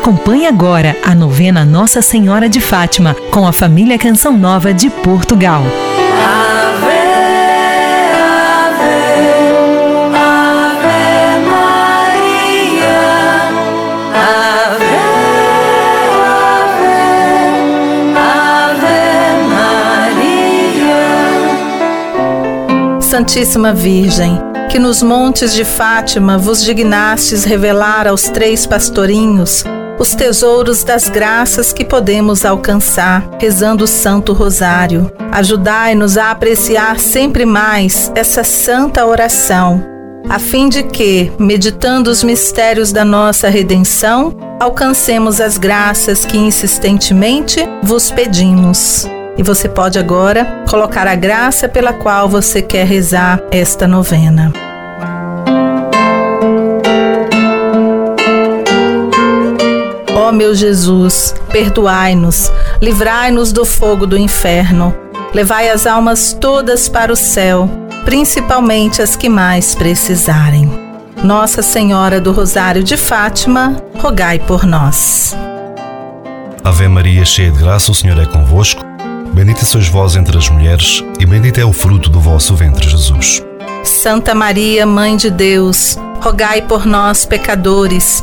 Acompanhe agora a novena Nossa Senhora de Fátima com a família Canção Nova de Portugal. Ave, ave, ave Maria. Ave, ave, ave Maria. Santíssima Virgem, que nos montes de Fátima vos dignastes revelar aos três pastorinhos os tesouros das graças que podemos alcançar rezando o Santo Rosário. Ajudai-nos a apreciar sempre mais essa santa oração, a fim de que, meditando os mistérios da nossa redenção, alcancemos as graças que insistentemente vos pedimos. E você pode agora colocar a graça pela qual você quer rezar esta novena. Ó meu Jesus, perdoai-nos, livrai-nos do fogo do inferno, levai as almas todas para o céu, principalmente as que mais precisarem. Nossa Senhora do Rosário de Fátima, rogai por nós. Ave Maria, cheia de graça, o Senhor é convosco. Bendita sois vós entre as mulheres, e bendito é o fruto do vosso ventre, Jesus. Santa Maria, Mãe de Deus, rogai por nós, pecadores,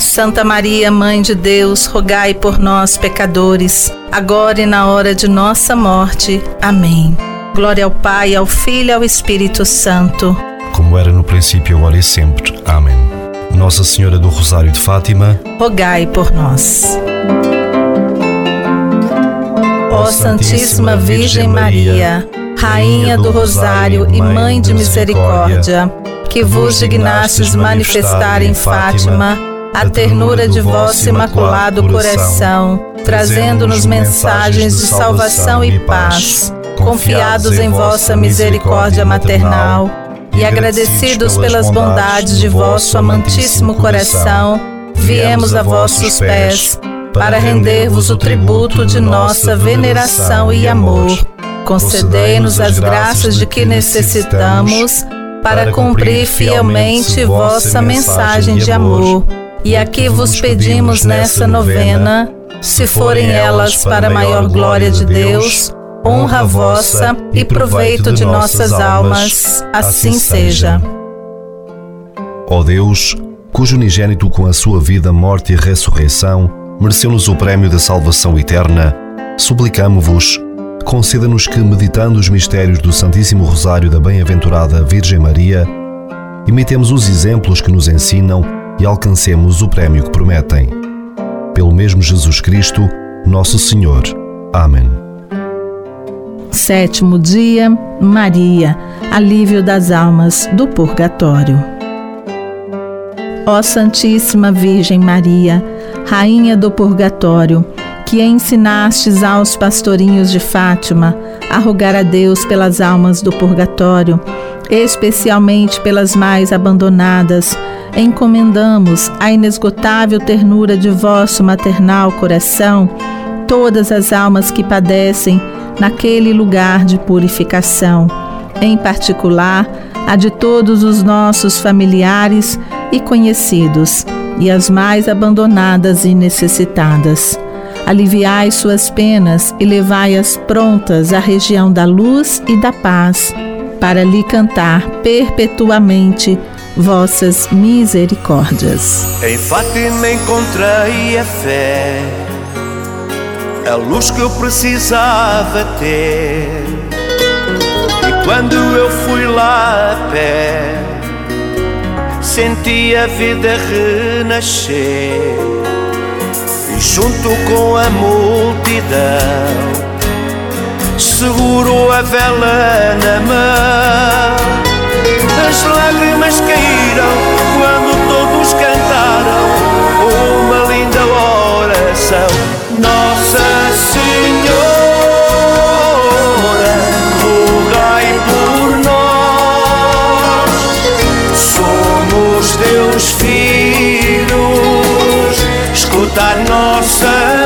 Santa Maria, Mãe de Deus, rogai por nós, pecadores, agora e na hora de nossa morte. Amém. Glória ao Pai, ao Filho e ao Espírito Santo. Como era no princípio, agora e sempre. Amém. Nossa Senhora do Rosário de Fátima, rogai por nós. Ó Santíssima Virgem Maria, Rainha do Rosário e Mãe de Misericórdia, que vos dignastes manifestar em Fátima a ternura de vosso imaculado coração, trazendo-nos mensagens de salvação e paz, confiados em vossa misericórdia maternal e agradecidos pelas bondades de vosso amantíssimo coração, viemos a vossos pés para render-vos o tributo de nossa veneração e amor. Concedei-nos as graças de que necessitamos para cumprir fielmente vossa mensagem de amor. E aqui vos pedimos nessa novena, se forem elas para a maior glória de Deus, honra vossa e proveito de nossas almas, assim seja. Ó Deus, cujo unigênito com a sua vida, morte e ressurreição mereceu-nos o prémio da salvação eterna, suplicamo-vos conceda-nos que, meditando os mistérios do Santíssimo Rosário da Bem-aventurada Virgem Maria, imitemos os exemplos que nos ensinam e alcancemos o prémio que prometem. Pelo mesmo Jesus Cristo, nosso Senhor. Amém. Sétimo dia, Maria, alívio das almas do purgatório. Ó Santíssima Virgem Maria, Rainha do Purgatório, que ensinastes aos pastorinhos de Fátima a rogar a Deus pelas almas do purgatório, especialmente pelas mais abandonadas, encomendamos à inesgotável ternura de vosso maternal coração todas as almas que padecem naquele lugar de purificação, em particular a de todos os nossos familiares e conhecidos, e as mais abandonadas e necessitadas. Aliviai suas penas e levai-as prontas à região da luz e da paz, para lhe cantar perpetuamente vossas misericórdias. Em Fátima encontrei a fé, a luz que eu precisava ter. E quando eu fui lá a pé, senti a vida renascer junto com a multidão, seguro a vela na mão. As lágrimas caíram quando todos cantaram uma linda oração. Nossa Senhora, rogai por nós, somos teus filhos escuta a nossa